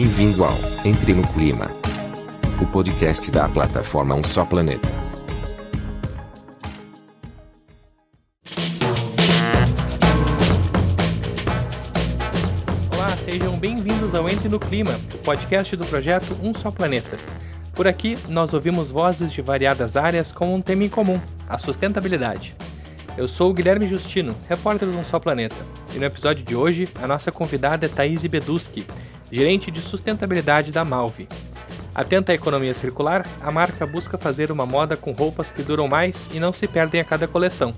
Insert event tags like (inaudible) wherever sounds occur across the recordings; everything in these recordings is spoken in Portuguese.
Bem-vindo ao Entre no Clima, o podcast da plataforma Um Só Planeta. Olá, sejam bem-vindos ao Entre no Clima, o podcast do projeto Um Só Planeta. Por aqui, nós ouvimos vozes de variadas áreas com um tema em comum: a sustentabilidade. Eu sou o Guilherme Justino, repórter do Um Só Planeta, e no episódio de hoje, a nossa convidada é Thaís Beduski, gerente de sustentabilidade da Malve. Atenta à economia circular, a marca busca fazer uma moda com roupas que duram mais e não se perdem a cada coleção.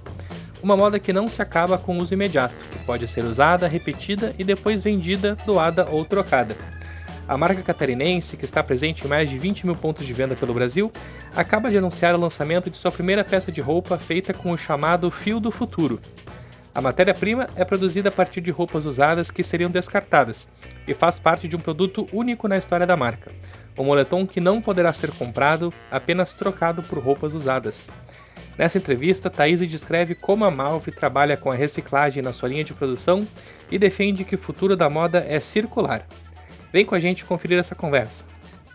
Uma moda que não se acaba com uso imediato, que pode ser usada, repetida e depois vendida, doada ou trocada. A marca catarinense, que está presente em mais de 20 mil pontos de venda pelo Brasil, acaba de anunciar o lançamento de sua primeira peça de roupa feita com o chamado fio do futuro. A matéria-prima é produzida a partir de roupas usadas que seriam descartadas e faz parte de um produto único na história da marca, um moletom que não poderá ser comprado, apenas trocado por roupas usadas. Nessa entrevista, Thaís descreve como a Malve trabalha com a reciclagem na sua linha de produção e defende que o futuro da moda é circular. Vem com a gente conferir essa conversa.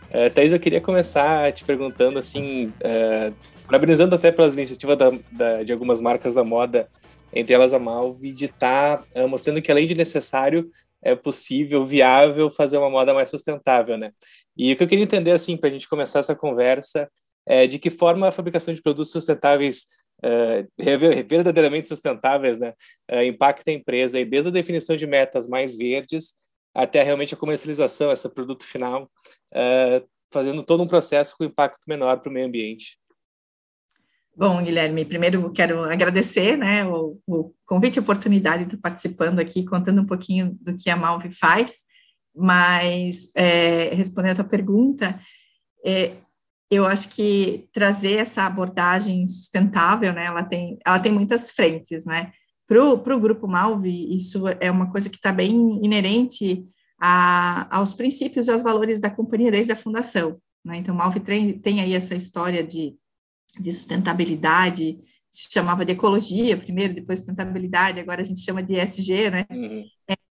Uh, Thaís, eu queria começar te perguntando, assim, uh, parabenizando até pelas iniciativas da, da, de algumas marcas da moda, entre elas a Malve, de estar tá, mostrando que além de necessário, é possível, viável, fazer uma moda mais sustentável, né? E o que eu queria entender, assim, para a gente começar essa conversa, é de que forma a fabricação de produtos sustentáveis Uh, verdadeiramente sustentáveis, né, uh, impacta a empresa, e desde a definição de metas mais verdes até realmente a comercialização, esse produto final, uh, fazendo todo um processo com impacto menor para o meio ambiente. Bom, Guilherme, primeiro quero agradecer né, o, o convite e a oportunidade de estar participando aqui, contando um pouquinho do que a Malve faz, mas é, respondendo a tua pergunta, é, eu acho que trazer essa abordagem sustentável, né, ela tem, ela tem muitas frentes, né, para o Grupo Malve, isso é uma coisa que está bem inerente a, aos princípios e aos valores da companhia desde a fundação. Né? Então, Malve tem, tem aí essa história de, de sustentabilidade, se chamava de ecologia primeiro, depois sustentabilidade, agora a gente chama de ESG, né? Uhum.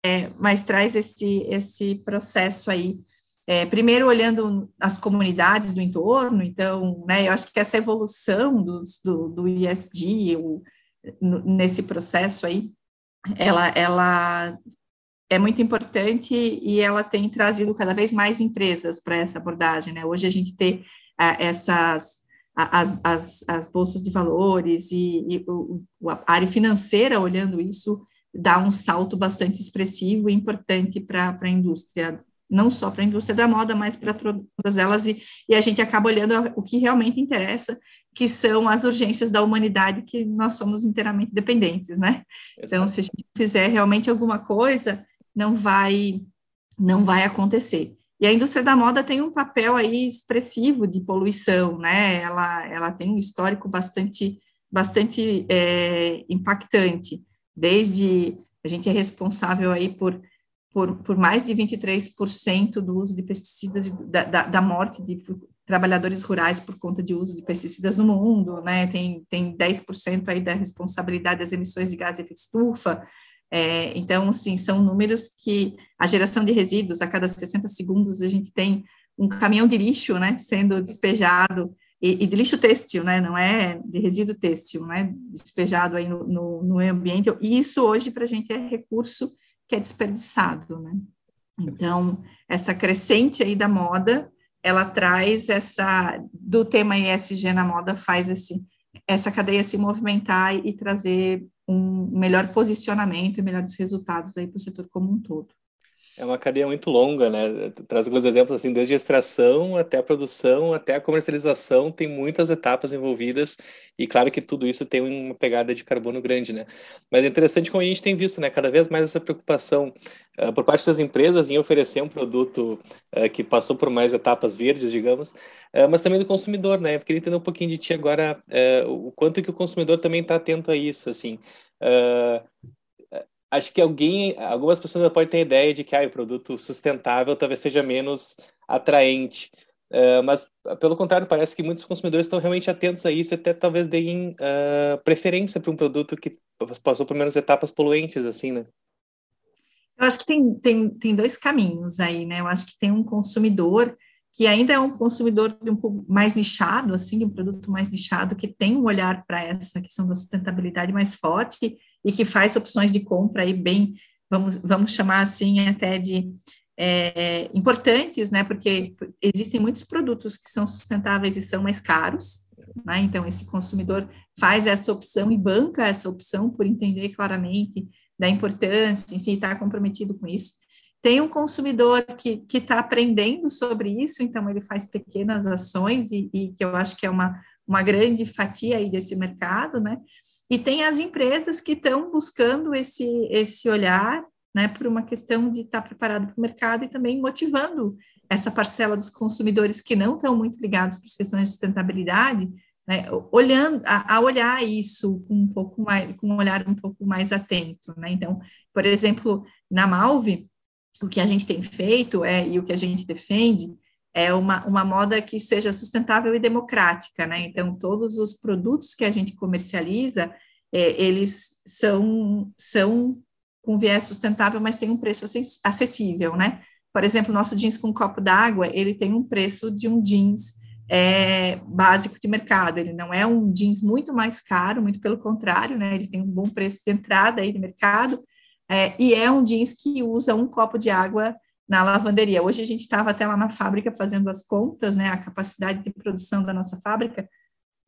É, mas traz esse, esse processo aí, é, primeiro olhando as comunidades do entorno, então, né, eu acho que essa evolução dos, do, do ESG, o, nesse processo aí, ela, ela é muito importante e ela tem trazido cada vez mais empresas para essa abordagem, né? Hoje a gente tem uh, essas as, as, as, bolsas de valores e, e o, a área financeira olhando isso dá um salto bastante expressivo e importante para a indústria não só para a indústria da moda, mas para todas elas, e, e, a gente acaba olhando o que realmente interessa, que são as urgências da humanidade, que nós somos inteiramente dependentes, né? Então, se a gente fizer realmente alguma coisa, não vai, não vai acontecer. E a indústria da moda tem um papel aí expressivo de poluição, né? Ela, ela tem um histórico bastante, bastante é, impactante, desde a gente é responsável aí por por, por mais de 23% do uso de pesticidas, da, da, da, morte de trabalhadores rurais por conta de uso de pesticidas no mundo, né? Tem, tem 10% aí da responsabilidade das emissões de gás de estufa. É, então, assim, são números que a geração de resíduos, a cada 60 segundos, a gente tem um caminhão de lixo, né, sendo despejado, e, e de lixo têxtil, né, não é de resíduo têxtil, né, despejado aí no, no, no ambiente, e isso hoje para a gente é recurso que é desperdiçado, né? Então, essa crescente aí da moda, ela traz essa, do tema ESG na moda, faz esse, essa cadeia se movimentar e, e trazer um melhor posicionamento e melhores resultados aí para o setor como um todo. É uma cadeia muito longa, né? Traz alguns exemplos assim, desde a extração até a produção, até a comercialização, tem muitas etapas envolvidas e claro que tudo isso tem uma pegada de carbono grande, né? Mas é interessante como a gente tem visto, né? Cada vez mais essa preocupação uh, por parte das empresas em oferecer um produto uh, que passou por mais etapas verdes, digamos, uh, mas também do consumidor, né? Eu queria entender um pouquinho de ti agora o quanto que o consumidor também está atento a isso, assim. Uh, acho que alguém, algumas pessoas podem ter a ideia de que ah, o produto sustentável talvez seja menos atraente. Uh, mas, pelo contrário, parece que muitos consumidores estão realmente atentos a isso e até talvez deem uh, preferência para um produto que passou por menos etapas poluentes, assim, né? Eu acho que tem, tem, tem dois caminhos aí, né? Eu acho que tem um consumidor que ainda é um consumidor um pouco mais nichado, assim, um produto mais nichado, que tem um olhar para essa questão da sustentabilidade mais forte e que faz opções de compra aí bem, vamos, vamos chamar assim até de é, importantes, né? Porque existem muitos produtos que são sustentáveis e são mais caros, né? Então esse consumidor faz essa opção e banca essa opção por entender claramente da importância, enfim, está comprometido com isso. Tem um consumidor que está aprendendo sobre isso, então ele faz pequenas ações e, e, que eu acho que é uma, uma grande fatia aí desse mercado, né? E tem as empresas que estão buscando esse, esse olhar, né, por uma questão de estar tá preparado para o mercado e também motivando essa parcela dos consumidores que não estão muito ligados para as questões de sustentabilidade, né, olhando a, a, olhar isso com um pouco mais, com um olhar um pouco mais atento, né? Então, por exemplo, na Malve, o que a gente tem feito é e o que a gente defende é uma, uma moda que seja sustentável e democrática, né? Então, todos os produtos que a gente comercializa, é, eles são, são com viés sustentável, mas tem um preço acessível, né? Por exemplo, nosso jeans com copo d'água, ele tem um preço de um jeans é, básico de mercado. Ele não é um jeans muito mais caro, muito pelo contrário, né? Ele tem um bom preço de entrada aí de mercado, é, e é um jeans que usa um copo de água na lavanderia. Hoje a gente estava até lá na fábrica fazendo as contas, né? A capacidade de produção da nossa fábrica,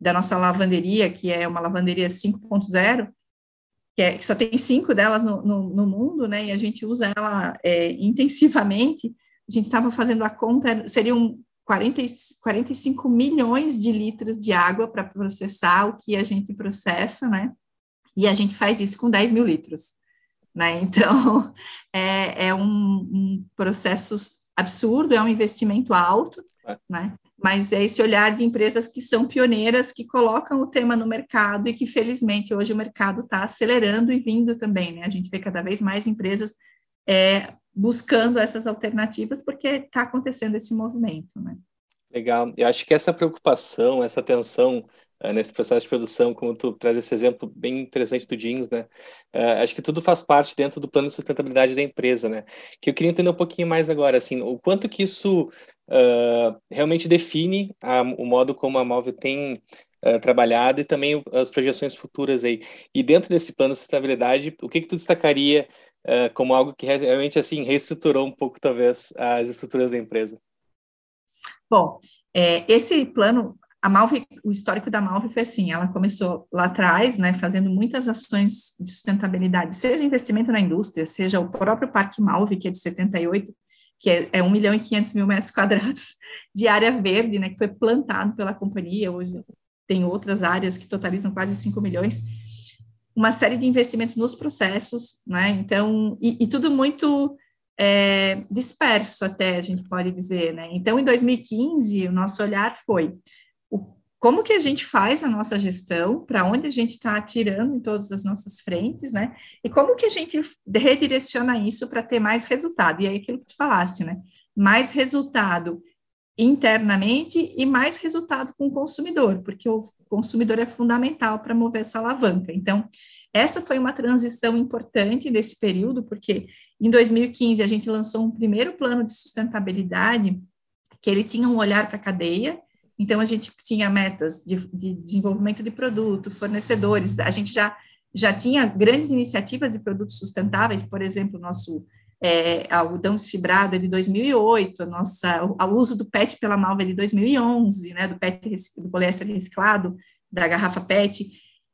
da nossa lavanderia, que é uma lavanderia 5.0, que, é, que, só tem cinco delas no, no, no, mundo, né? E a gente usa ela é, intensivamente. A gente estava fazendo a conta, seriam 40, 45 milhões de litros de água para processar o que a gente processa, né? E a gente faz isso com 10 mil litros, né? Então, (laughs) é, é um, um processo absurdo, é um investimento alto, é. né? Mas é esse olhar de empresas que são pioneiras, que colocam o tema no mercado e que, felizmente, hoje o mercado está acelerando e vindo também, né? A gente vê cada vez mais empresas é, buscando essas alternativas, porque está acontecendo esse movimento, né? Legal. Eu acho que essa preocupação, essa atenção uh, nesse processo de produção, como tu traz esse exemplo bem interessante do jeans, né? Uh, acho que tudo faz parte dentro do plano de sustentabilidade da empresa, né? Que eu queria entender um pouquinho mais agora, assim, o quanto que isso uh, realmente define a, o modo como a Móvel tem trabalhado e também as projeções futuras aí. E dentro desse plano de sustentabilidade, o que que tu destacaria uh, como algo que realmente assim reestruturou um pouco talvez as estruturas da empresa? Bom, é, esse plano, a Malve, o histórico da Malve foi assim, ela começou lá atrás, né, fazendo muitas ações de sustentabilidade, seja investimento na indústria, seja o próprio Parque Malve, que é de 78, que é, é 1 milhão e 500 mil metros quadrados (laughs) de área verde, né, que foi plantado pela companhia, hoje tem outras áreas que totalizam quase 5 milhões, uma série de investimentos nos processos, né? Então, e, e tudo muito é, disperso, até a gente pode dizer, né? Então, em 2015, o nosso olhar foi o, como que a gente faz a nossa gestão, para onde a gente está atirando em todas as nossas frentes, né? E como que a gente redireciona isso para ter mais resultado? E aí, aquilo que tu falaste, né? Mais resultado internamente e mais resultado com o consumidor, porque o consumidor é fundamental para mover essa alavanca. Então, essa foi uma transição importante desse período, porque em 2015 a gente lançou um primeiro plano de sustentabilidade que ele tinha um olhar para a cadeia, então a gente tinha metas de, de desenvolvimento de produto, fornecedores, a gente já já tinha grandes iniciativas de produtos sustentáveis, por exemplo, nosso é, algodão desfibrado é de 2008, a nossa, o, o, uso do PET pela Malva é de 2011, né, do PET, do poliéster reciclado, da garrafa PET.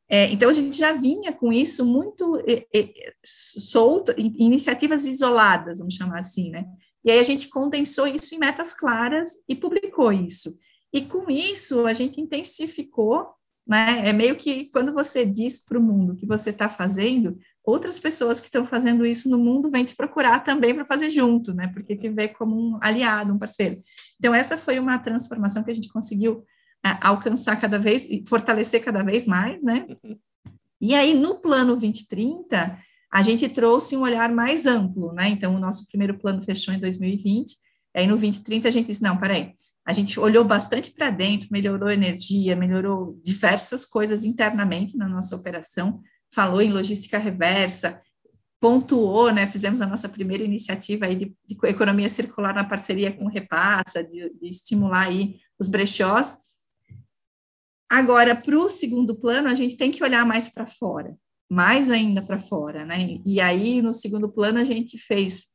É, então, a gente já vinha com isso muito é, é, solto, iniciativas isoladas, vamos chamar assim, né? E aí a gente condensou isso em metas claras e publicou isso. E com isso, a gente intensificou, né? É meio que quando você diz para o mundo que você está fazendo, outras pessoas que estão fazendo isso no mundo vêm te procurar também para fazer junto, né? Porque te vê como um aliado, um parceiro. Então, essa foi uma transformação que a gente conseguiu é, alcançar cada vez, fortalecer cada vez mais, né? (laughs) E aí, no plano 2030, a gente trouxe um olhar mais amplo, né? Então, o nosso primeiro plano fechou em 2020, aí no 2030 a gente disse, não, peraí, a gente olhou bastante para dentro, melhorou energia, melhorou diversas coisas internamente na nossa operação, falou em logística reversa, pontuou, né, fizemos a nossa primeira iniciativa aí de, de economia circular na parceria com o Repassa, de, de estimular aí os brechós. Agora, para o segundo plano, a gente tem que olhar mais para fora, mais ainda para fora, né? E aí, no segundo plano, a gente fez,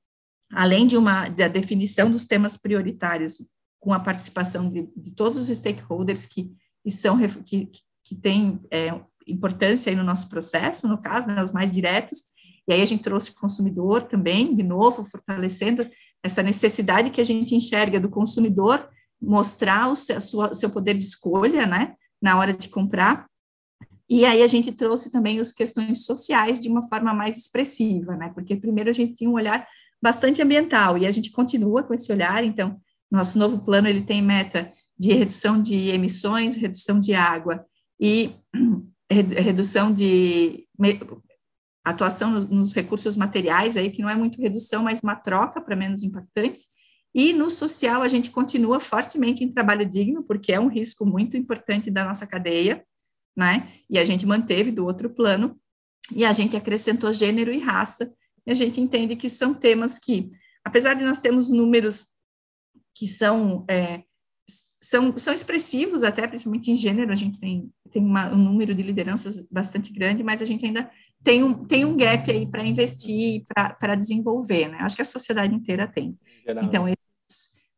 além de uma da definição dos temas prioritários, com a participação de, de todos os stakeholders que, que são que, que têm é, importância aí no nosso processo, no caso, né, os mais diretos, e aí a gente trouxe o consumidor também, de novo, fortalecendo essa necessidade que a gente enxerga do consumidor mostrar o seu, seu poder de escolha, né, na hora de comprar. E aí a gente trouxe também as questões sociais de uma forma mais expressiva, né, porque primeiro a gente tinha um olhar bastante ambiental e a gente continua com esse olhar, então nosso novo plano ele tem meta de redução de emissões, redução de água e (clears throat) redução de atuação nos, recursos materiais aí, que não é muito redução, mas uma troca para menos impactantes. E no social, a gente continua fortemente em trabalho digno, porque é um risco muito importante da nossa cadeia, né? E a gente manteve do outro plano, e a gente acrescentou gênero e raça, e a gente entende que são temas que, apesar de nós termos números que são, é, são, são expressivos, até principalmente em gênero, a gente tem, tem uma, um número de lideranças bastante grande, mas a gente ainda tem um, tem um gap aí para investir, para desenvolver, né? Acho que a sociedade inteira tem. Geral. Então,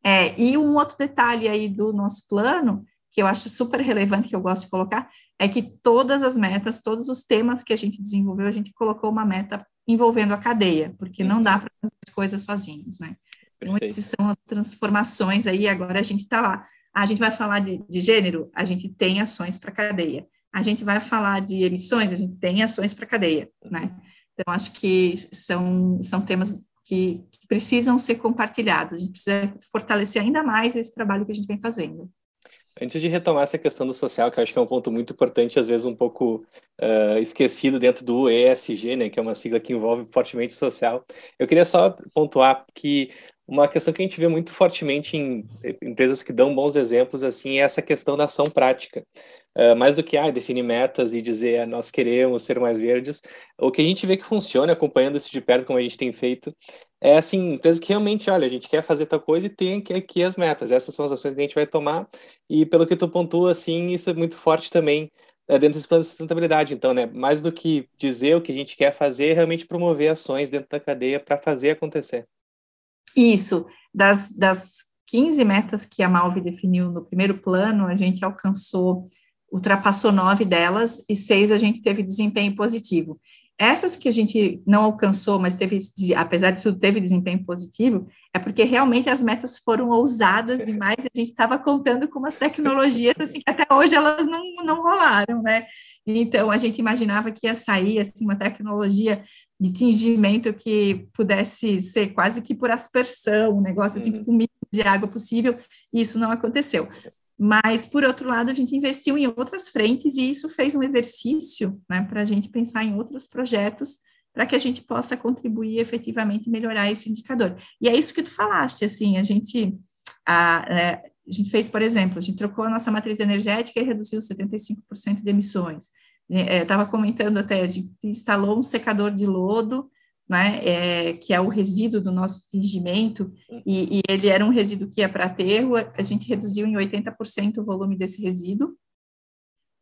é, e um outro detalhe aí do nosso plano, que eu acho super relevante, que eu gosto de colocar, é que todas as metas, todos os temas que a gente desenvolveu, a gente colocou uma meta envolvendo a cadeia, porque não dá uhum. para fazer as coisas sozinhos, né? Então, essas são as transformações aí, agora a gente está lá. A gente vai falar de, de gênero, a gente tem ações para cadeia a gente vai falar de emissões, a gente tem ações para cadeia, né? Então, acho que são, são temas que, que, precisam ser compartilhados, a gente precisa fortalecer ainda mais esse trabalho que a gente vem fazendo. Antes de retomar essa questão do social, que eu acho que é um ponto muito importante, às vezes um pouco uh, esquecido dentro do ESG, né, que é uma sigla que envolve fortemente o social, eu queria só pontuar que uma questão que a gente vê muito fortemente em empresas que dão bons exemplos assim é essa questão da ação prática. Uh, mais do que ah, definir metas e dizer ah, nós queremos ser mais verdes, o que a gente vê que funciona, acompanhando isso de perto, como a gente tem feito, é assim, empresas que realmente, olha, a gente quer fazer tal coisa e tem aqui, as metas, essas são as ações que a gente vai tomar, e pelo que tu pontua, assim, isso é muito forte também é, dentro desse plano de sustentabilidade. Então, né, mais do que dizer o que a gente quer fazer, é realmente promover ações dentro da cadeia para fazer acontecer. Isso, das, das 15 metas que a Malve definiu no primeiro plano, a gente alcançou, ultrapassou nove delas e seis a gente teve desempenho positivo. Essas que a gente não alcançou, mas teve, apesar de tudo, teve desempenho positivo, é porque realmente as metas foram ousadas demais, a gente estava contando com umas tecnologias assim que até hoje elas não, não rolaram, né? Então a gente imaginava que ia sair assim uma tecnologia de tingimento que pudesse ser quase que por aspersão, um negócio assim, uhum. com o mínimo de água possível, e isso não aconteceu. Mas, por outro lado, a gente investiu em outras frentes e isso fez um exercício né, para a gente pensar em outros projetos para que a gente possa contribuir efetivamente e melhorar esse indicador. E é isso que tu falaste, assim, a gente, a, é, a gente fez, por exemplo, a gente trocou a nossa matriz energética e reduziu 75% de emissões estava é, comentando até, a gente instalou um secador de lodo, né, é, que é o resíduo do nosso fingimento, e, e ele era um resíduo que ia para aterro, a gente reduziu em 80% o volume desse resíduo,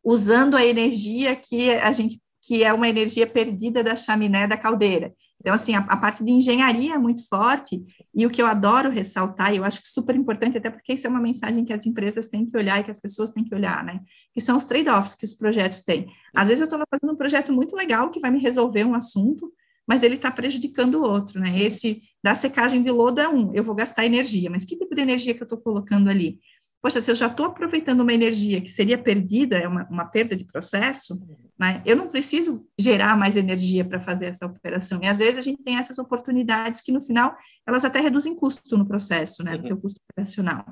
usando a energia que a gente que é uma energia perdida da chaminé da caldeira. Então, assim, a, a, parte de engenharia é muito forte, e o que eu adoro ressaltar, e eu acho super importante, até porque isso é uma mensagem que as empresas têm que olhar e que as pessoas têm que olhar, né? Que são os trade-offs que os projetos têm. Às vezes eu estou fazendo um projeto muito legal que vai me resolver um assunto, mas ele está prejudicando o outro, né? Esse da secagem de lodo é um, eu vou gastar energia, mas que tipo de energia que eu estou colocando ali? Poxa, se eu já estou aproveitando uma energia que seria perdida, é uma, uma perda de processo, né? Eu não preciso gerar mais energia para fazer essa operação. E às vezes a gente tem essas oportunidades que no final elas até reduzem custo no processo, né? Do uhum. custo operacional.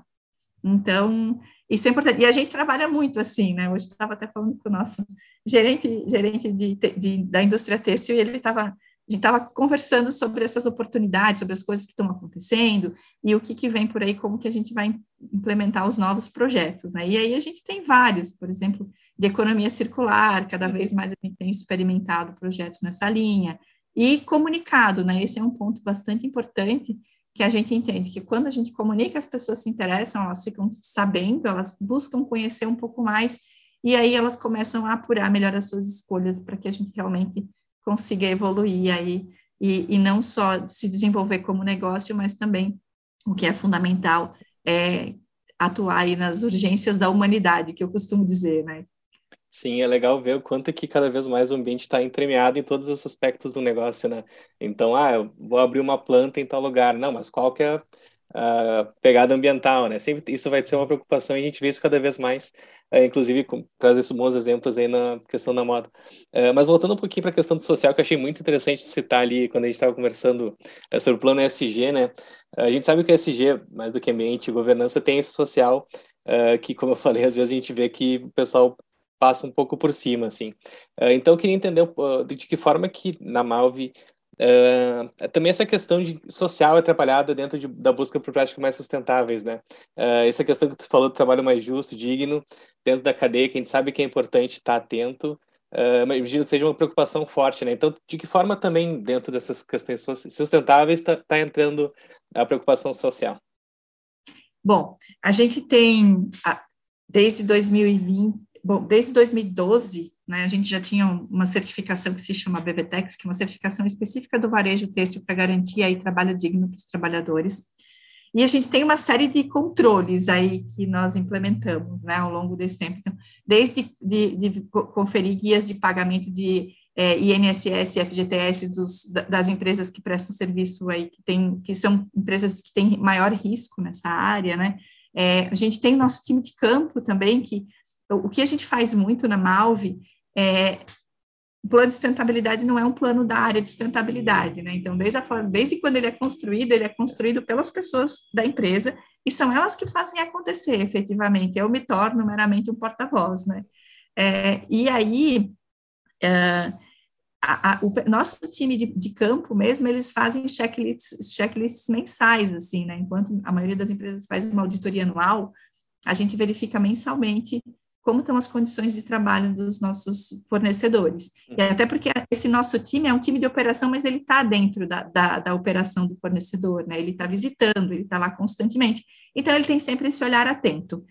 Então, isso é importante. E a gente trabalha muito assim, né? Hoje estava até falando com o nosso gerente, gerente de, de da indústria têxtil e ele estava a gente estava conversando sobre essas oportunidades, sobre as coisas que estão acontecendo e o que, que vem por aí, como que a gente vai implementar os novos projetos, né? E aí a gente tem vários, por exemplo, de economia circular, cada vez mais a gente tem experimentado projetos nessa linha, e comunicado, né? Esse é um ponto bastante importante que a gente entende que quando a gente comunica, as pessoas se interessam, elas ficam sabendo, elas buscam conhecer um pouco mais, e aí elas começam a apurar melhor as suas escolhas para que a gente realmente consiga evoluir aí e, e não só se desenvolver como negócio, mas também o que é fundamental é atuar aí nas urgências da humanidade, que eu costumo dizer, né? Sim, é legal ver o quanto que cada vez mais o ambiente está entremeado em todos os aspectos do negócio, né? Então, ah, eu vou abrir uma planta em tal lugar. Não, mas qual que é a pegada ambiental, né? Sempre isso vai ser uma preocupação e a gente vê isso cada vez mais, é, inclusive com, traz esses bons exemplos aí na questão da moda. É, mas voltando um pouquinho para a questão do social, que eu achei muito interessante citar ali quando a gente estava conversando é, sobre o plano ESG, né? A gente sabe que o ESG, mais do que ambiente e governança, tem esse social, que, como eu (laughs) falei, às vezes a gente vê que o pessoal passa um pouco por cima, assim. Então, eu queria entender de que forma que na Malve Uh, também essa questão de social atrapalhada dentro de, da busca por práticas mais sustentáveis, né? Uh, essa questão que tu falou do trabalho mais justo, digno, dentro da cadeia, que a gente sabe que é importante estar atento, uh, mas imagino que seja uma preocupação forte, né? Então, de que forma também, dentro dessas questões sustentáveis, está tá entrando a preocupação social? Bom, a gente tem, desde 2020, bom, desde 2012, né, a gente já tinha uma certificação que se chama BBTEX, que é uma certificação específica do varejo têxtil para garantir aí trabalho digno para os trabalhadores. E a gente tem uma série de controles aí que nós implementamos, né, ao longo desse tempo. Então, desde de, de conferir guias de pagamento de é, INSS, FGTS dos, das empresas que prestam serviço aí, que, tem, que são empresas que têm maior risco nessa área, né? É, a gente tem nosso time de campo também, que o que a gente faz muito na Malve é, o plano de sustentabilidade não é um plano da área de sustentabilidade, né? Então, desde, a, desde quando ele é construído, ele é construído pelas pessoas da empresa e são elas que fazem acontecer, efetivamente. Eu me torno meramente um porta-voz, né? É, e aí, é, a, a, o nosso time de, de, campo mesmo, eles fazem checklists, checklists mensais, assim, né? Enquanto a maioria das empresas faz uma auditoria anual, a gente verifica mensalmente como estão as condições de trabalho dos nossos fornecedores. E uhum. até porque esse nosso time é um time de operação, mas ele está dentro da, da, da, operação do fornecedor, né? Ele está visitando, ele está lá constantemente. Então, ele tem sempre esse olhar atento.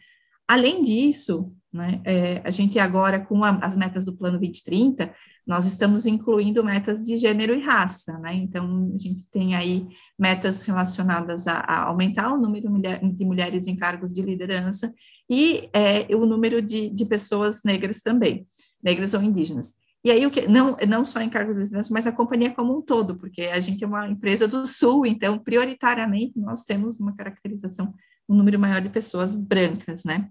Além disso, né, é, a gente agora, com a, as metas do Plano 2030, nós estamos incluindo metas de gênero e raça, né? Então, a gente tem aí metas relacionadas a, a aumentar o número de mulheres em cargos de liderança e é, o número de, de pessoas negras também, negras ou indígenas. E aí, o que, não, não só em cargos de liderança, mas a companhia como um todo, porque a gente é uma empresa do Sul, então, prioritariamente, nós temos uma caracterização, um número maior de pessoas brancas, né?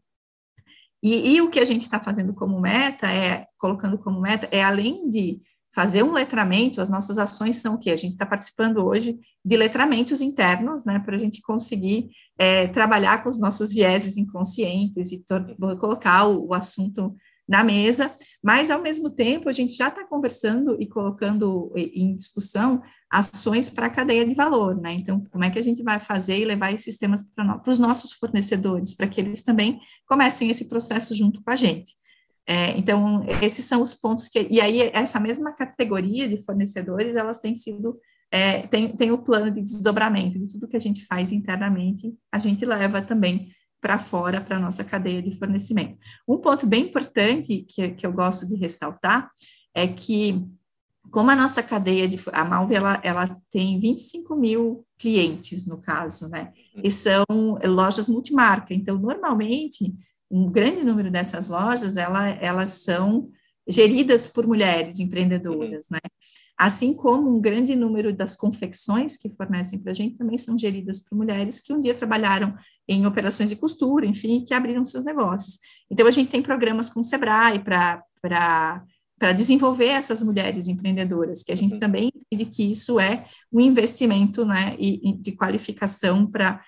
E, e o que a gente está fazendo como meta, é colocando como meta, é além de fazer um letramento, as nossas ações são o quê? A gente está participando hoje de letramentos internos, né, para a gente conseguir é, trabalhar com os nossos vieses inconscientes e colocar o, o, assunto na mesa, mas ao mesmo tempo a gente já está conversando e colocando em discussão ações para a cadeia de valor, né? Então, como é que a gente vai fazer e levar esses temas para os nossos fornecedores, para que eles também comecem esse processo junto com a gente. É, então, esses são os pontos que. E aí, essa mesma categoria de fornecedores, elas têm sido. É, tem, tem o plano de desdobramento de tudo que a gente faz internamente, a gente leva também para fora, para a nossa cadeia de fornecimento. Um ponto bem importante que, que eu gosto de ressaltar é que como a nossa cadeia de a Malve ela, ela tem 25 mil clientes no caso, né? E são lojas multimarca. Então, normalmente, um grande número dessas lojas ela, elas são geridas por mulheres empreendedoras, né? Assim como um grande número das confecções que fornecem para a gente também são geridas por mulheres que um dia trabalharam em operações de costura, enfim, que abriram seus negócios. Então, a gente tem programas com o Sebrae para para desenvolver essas mulheres empreendedoras, que a gente uhum. também entende que isso é um investimento né, e, de qualificação para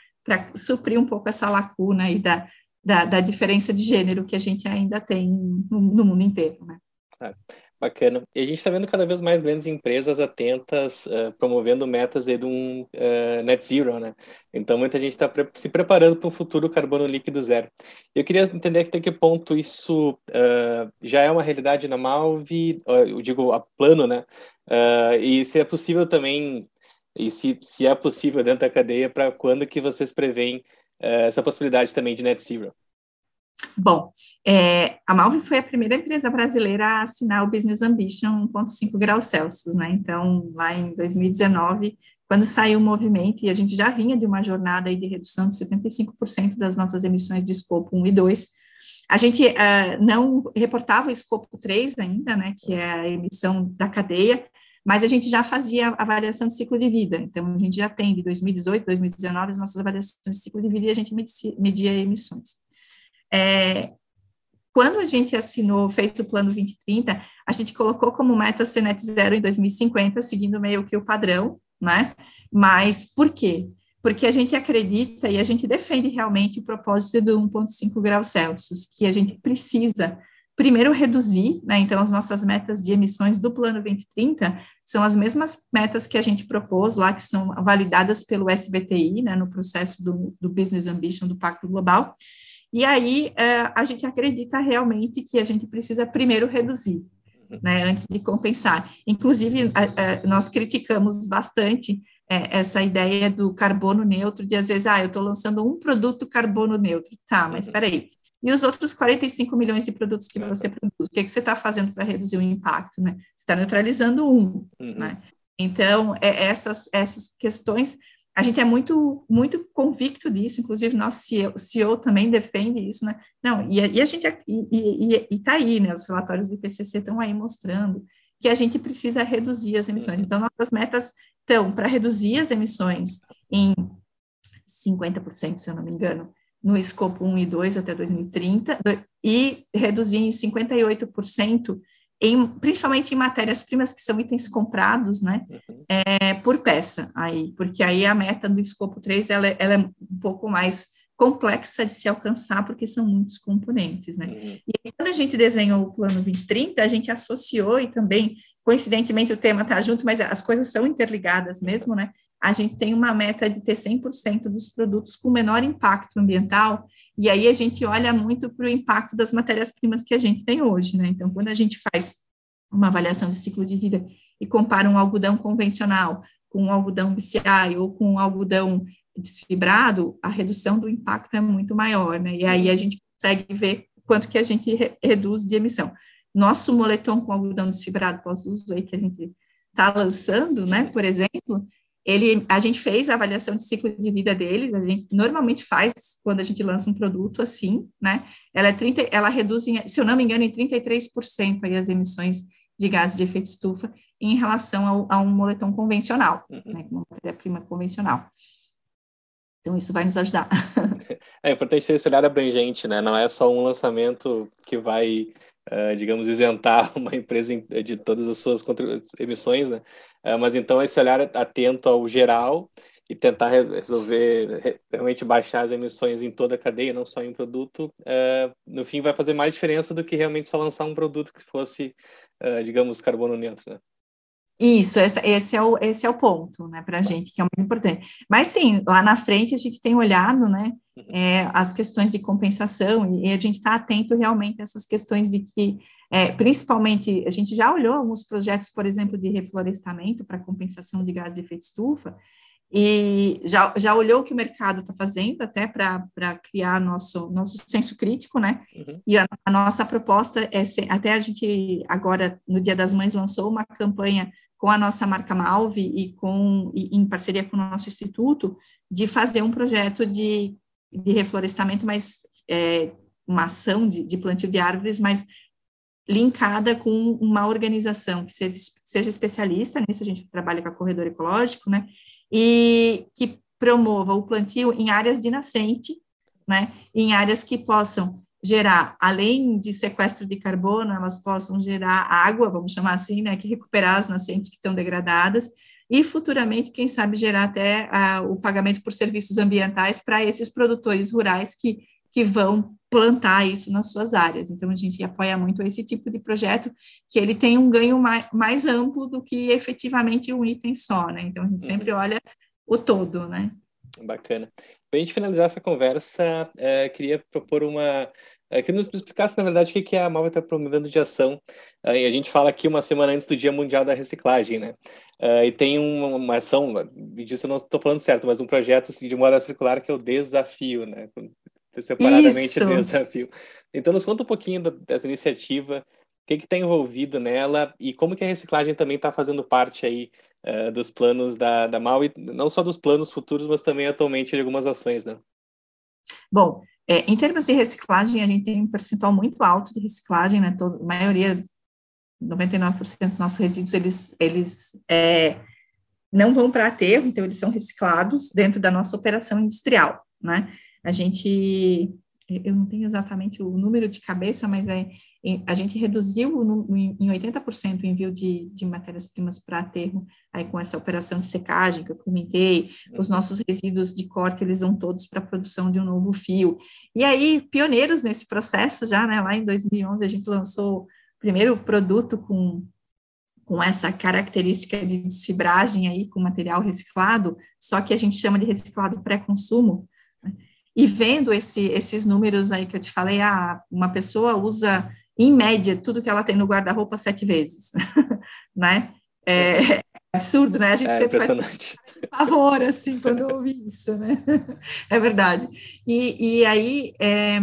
suprir um pouco essa lacuna aí da, da, da, diferença de gênero que a gente ainda tem no, no mundo inteiro. Né? Claro. Bacana. E a gente está vendo cada vez mais grandes empresas atentas, uh, promovendo metas de um uh, net zero, né? Então, muita gente está pre se preparando para um futuro carbono líquido zero. Eu queria entender até que ponto isso uh, já é uma realidade na Malve, eu digo a plano, né? e se é possível também, e se, se é possível dentro da cadeia, para quando que vocês preveem essa possibilidade também de net zero? Bom, é, a Malve foi a primeira empresa brasileira a assinar o Business Ambition 1.5 graus Celsius, né? Então, lá em 2019, quando saiu o movimento, e a gente já vinha de uma jornada de redução de 75% das nossas emissões de escopo 1 e 2, a gente uh, não reportava o escopo 3 ainda, né, que é a emissão da cadeia, mas a gente já fazia avaliação de ciclo de vida. Então, a gente já tem de 2018, 2019 as nossas avaliações de ciclo de vida e a gente media emissões. É, quando a gente assinou, fez o plano 2030, a gente colocou como meta ser net zero em 2050, seguindo meio que o padrão, né? Mas por quê? Porque a gente acredita e a gente defende realmente o propósito do 1,5 graus Celsius, que a gente precisa primeiro reduzir, né? Então, as nossas metas de emissões do plano 2030 são as mesmas metas que a gente propôs lá, que são validadas pelo SBTI, né? No processo do, do Business Ambition do Pacto Global. E aí é, a gente acredita realmente que a gente precisa primeiro reduzir, né, antes de compensar. Inclusive, nós criticamos bastante é, essa ideia do carbono neutro, de às vezes, ah, eu estou lançando um produto carbono neutro. Tá, mas espera aí. E os outros 45 milhões de produtos que você produz, o que, que você está fazendo para reduzir o impacto, né? Você está neutralizando um, uhum. né? Então, é, essas, essas questões a gente é muito muito convicto disso, inclusive nosso CEO, CEO também defende isso, né? Não, e, e a gente e está aí, né? Os relatórios do IPCC estão aí mostrando que a gente precisa reduzir as emissões. Então, nossas metas estão para reduzir as emissões em 50%, se eu não me engano, no escopo 1 e 2 até 2030, e reduzir em 58% em, principalmente em matérias-primas que são itens comprados, né, uhum. é, por peça, aí, porque aí a meta do escopo 3, ela, é, ela é um pouco mais complexa de se alcançar, porque são muitos componentes, né, uhum. e quando a gente desenhou o plano 2030, a gente associou, e também, coincidentemente, o tema está junto, mas as coisas são interligadas mesmo, né, a gente tem uma meta de ter 100% dos produtos com menor impacto ambiental, e aí a gente olha muito para o impacto das matérias-primas que a gente tem hoje, né? Então, quando a gente faz uma avaliação de ciclo de vida e compara um algodão convencional com um algodão BCI ou com um algodão desfibrado, a redução do impacto é muito maior, né? E aí a gente consegue ver quanto que a gente re reduz de emissão. Nosso moletom com algodão desfibrado pós-uso aí que a gente está lançando, né, por exemplo, ele, a gente fez a avaliação de ciclo de vida deles, a gente normalmente faz quando a gente lança um produto assim, né? Ela, é 30, ela reduz, em, se eu não me engano, em 33% aí as emissões de gases de efeito estufa em relação ao, a um moletom convencional, uhum. né? Uma matéria-prima convencional. Então, isso vai nos ajudar. (laughs) É importante ter esse olhar abrangente, né? Não é só um lançamento que vai uh, digamos, isentar (laughs) uma empresa de todas as suas emissões, né? Uh, mas então esse olhar atento ao geral e tentar resolver, realmente baixar as emissões em toda a cadeia, não só em um produto, uh, no fim vai fazer mais diferença do que realmente só lançar um produto que fosse, digamos, carbono neutro, né? Isso, esse, esse, é o, esse é o ponto, né, para a gente, que é o mais importante. Mas sim, lá na frente a gente tem olhado, né, uhum. é, as questões de compensação e, a gente está atento realmente a essas questões de que, é, principalmente, a gente já olhou alguns projetos, por exemplo, de reflorestamento para compensação de gás de efeito estufa, e já, já olhou o que o mercado está fazendo até para criar nosso, nosso senso crítico, né? Uhum. E a, a, nossa proposta é, ser, até a gente agora, no Dia das Mães, lançou uma campanha com a nossa marca Malve e com e, em parceria com o nosso instituto, de fazer um projeto de, de reflorestamento, mas é, uma ação de, de plantio de árvores, mas linkada com uma organização que seja, seja especialista nisso, a gente trabalha com a Corredor Ecológico, né, e que promova o plantio em áreas de nascente, né, em áreas que possam gerar, além de sequestro de carbono, elas possam gerar água, vamos chamar assim, né, que recuperar as nascentes que estão degradadas, e futuramente, quem sabe, gerar até uh, o pagamento por serviços ambientais para esses produtores rurais que que vão plantar isso nas suas áreas. Então, a gente apoia muito esse tipo de projeto, que ele tem um ganho mais, mais amplo do que efetivamente um item só, né? Então, a gente sempre uhum. olha o todo, né? Bacana. Para a gente finalizar essa conversa, é, queria propor uma. É, que nos explicasse, na verdade, o que, a Malva está promovendo de ação. É, e a gente fala aqui uma semana antes do Dia Mundial da Reciclagem, né? É, e tem uma, uma ação, disso eu não estou falando certo, mas um projeto assim, de moda circular que é o Desafio, né? Separadamente Isso. Desafio. Então, nos conta um pouquinho dessa iniciativa, o que está envolvido nela e como que a reciclagem também está fazendo parte aí uh, dos planos da, da MAU, e não só dos planos futuros, mas também atualmente de algumas ações, né? Bom, é, em termos de reciclagem, a gente tem um percentual muito alto de reciclagem, né? Todo, a maioria, 99% dos nossos resíduos, eles, eles é, não vão para aterro, então eles são reciclados dentro da nossa operação industrial, né? A gente, eu não tenho exatamente o número de cabeça, mas é a gente reduziu no, em 80% o envio de, de matérias-primas para aterro, aí com essa operação de secagem que eu comentei, os nossos resíduos de corte, eles vão todos para a produção de um novo fio. E aí, pioneiros nesse processo já, né, lá em 2011, a gente lançou o primeiro produto com, com essa característica de desfibragem aí, com material reciclado, só que a gente chama de reciclado pré-consumo, né? e vendo esse, esses números aí que eu te falei, ah, uma pessoa usa em média, tudo que ela tem no guarda-roupa sete vezes, (laughs) né? É, (laughs) absurdo, né? A gente é sempre impressionante. faz pavor, assim, quando eu ouvi isso, né? (laughs) É verdade. E, e aí, é,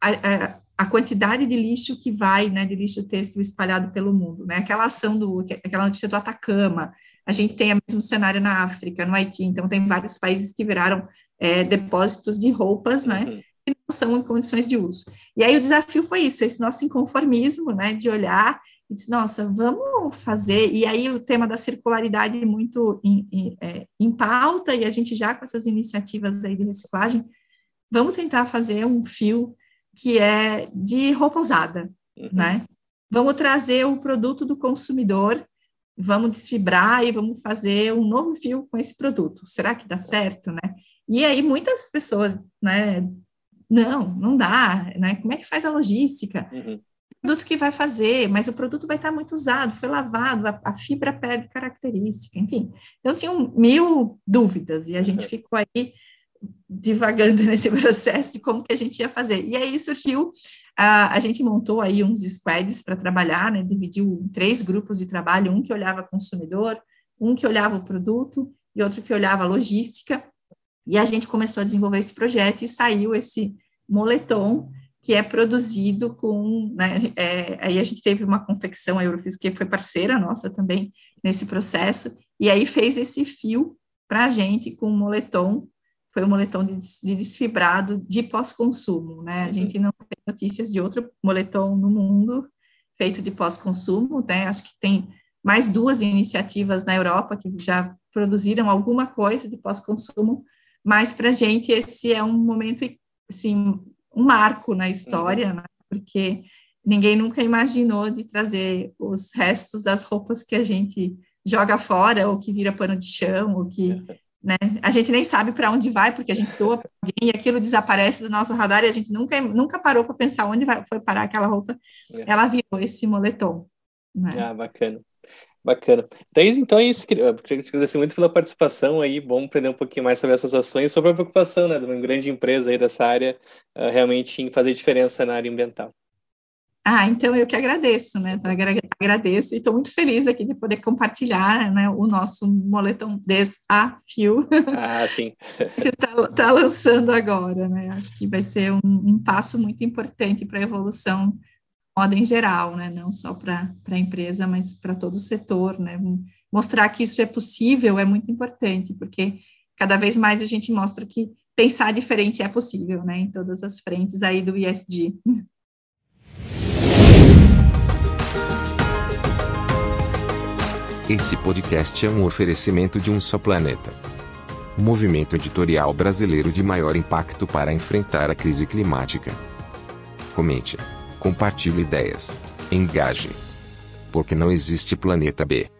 a, a, quantidade de lixo que vai, né, de lixo têxtil espalhado pelo mundo, né? Aquela ação do, aquela notícia do Atacama, a gente tem o mesmo cenário na África, no Haiti, então tem vários países que viraram é, depósitos de roupas, né? Uhum que não são em condições de uso. E aí o desafio foi isso, esse nosso inconformismo, né, de olhar e dizer, nossa, vamos fazer, e aí o tema da circularidade muito em, em, é, em pauta, e a gente já com essas iniciativas aí de reciclagem, vamos tentar fazer um fio que é de roupa usada, uhum. né? Vamos trazer o produto do consumidor, vamos desfibrar e vamos fazer um novo fio com esse produto. Será que dá certo, né? E aí muitas pessoas, né, não, não dá, né? Como é que faz a logística? Uhum. O produto que vai fazer, mas o produto vai estar muito usado, foi lavado, a, a fibra perde característica, enfim. Então, tinham mil dúvidas e a gente uhum. ficou aí divagando (laughs) nesse processo de como que a gente ia fazer. E aí surgiu, a, a gente montou aí uns squads para trabalhar, né? Dividiu em três grupos de trabalho, um que olhava consumidor, um que olhava o produto e outro que olhava a logística, e a gente começou a desenvolver esse projeto e saiu esse moletom que é produzido com, né, é, aí a gente teve uma confecção, a Eurofis, que foi parceira nossa também nesse processo, e aí fez esse fio para a gente com um moletom, foi um moletom de, de desfibrado de pós-consumo, né, a gente não tem notícias de outro moletom no mundo feito de pós-consumo, né, acho que tem mais duas iniciativas na Europa que já produziram alguma coisa de pós-consumo, mas para a gente esse é um momento, assim, um marco na história, uhum. né? porque ninguém nunca imaginou de trazer os restos das roupas que a gente joga fora, ou que vira pano de chão, ou que (laughs) né, a gente nem sabe para onde vai, porque a gente doa para alguém e aquilo desaparece do nosso radar e a gente nunca, nunca parou para pensar onde vai, foi parar aquela roupa. É. Ela virou esse moletom. Né? Ah, bacana. Bacana. Thaís, então é isso. Eu queria te agradecer muito pela participação aí. Bom aprender um pouquinho mais sobre essas ações, sobre a preocupação né, de uma grande empresa aí dessa área uh, realmente em fazer diferença na área ambiental. Ah, então eu que agradeço, né? Agradeço e estou muito feliz aqui de poder compartilhar né, o nosso moletom desafio. Ah, sim. (laughs) que está tá lançando agora, né? Acho que vai ser um, um passo muito importante para a evolução moda em geral, né? Não só para a empresa, mas para todo o setor, né? Mostrar que isso é possível é muito importante, porque cada vez mais a gente mostra que pensar diferente é possível, né? Em todas as frentes aí do ISD. Esse podcast é um oferecimento de um só planeta. Movimento editorial brasileiro de maior impacto para enfrentar a crise climática. Comente compartilhe ideias, engaje. Porque não existe planeta B.